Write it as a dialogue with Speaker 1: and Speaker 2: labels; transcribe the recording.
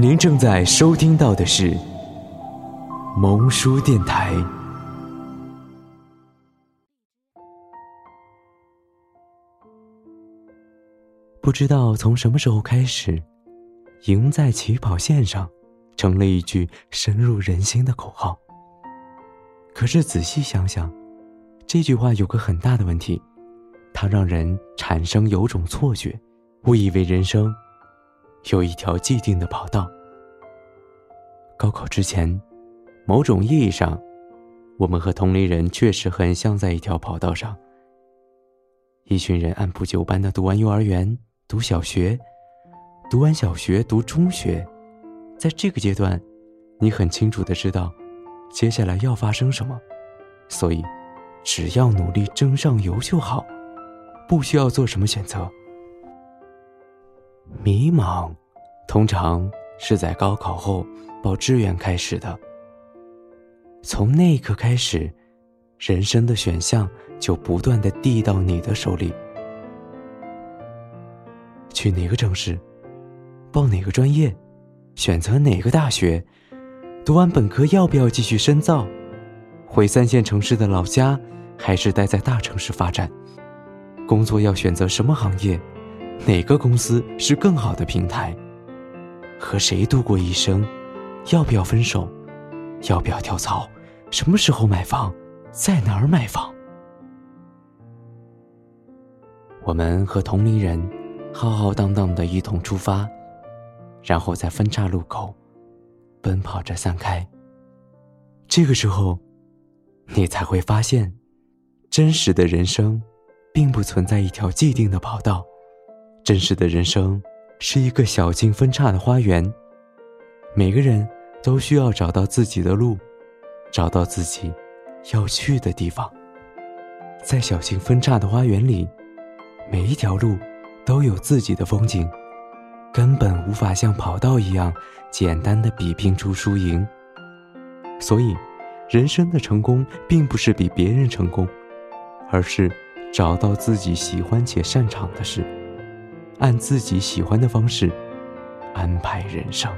Speaker 1: 您正在收听到的是萌叔电台。不知道从什么时候开始，“赢在起跑线上”成了一句深入人心的口号。可是仔细想想，这句话有个很大的问题，它让人产生有种错觉，误以为人生。有一条既定的跑道。高考之前，某种意义上，我们和同龄人确实很像，在一条跑道上。一群人按部就班的读完幼儿园，读小学，读完小学读中学，在这个阶段，你很清楚的知道，接下来要发生什么，所以，只要努力争上游就好，不需要做什么选择。迷茫，通常是在高考后报志愿开始的。从那一刻开始，人生的选项就不断的递到你的手里：去哪个城市，报哪个专业，选择哪个大学，读完本科要不要继续深造，回三线城市的老家，还是待在大城市发展，工作要选择什么行业？哪个公司是更好的平台？和谁度过一生？要不要分手？要不要跳槽？什么时候买房？在哪儿买房？我们和同龄人浩浩荡荡的一同出发，然后在分岔路口奔跑着散开。这个时候，你才会发现，真实的人生并不存在一条既定的跑道。真实的人生是一个小径分岔的花园，每个人都需要找到自己的路，找到自己要去的地方。在小径分岔的花园里，每一条路都有自己的风景，根本无法像跑道一样简单的比拼出输赢。所以，人生的成功并不是比别人成功，而是找到自己喜欢且擅长的事。按自己喜欢的方式安排人生。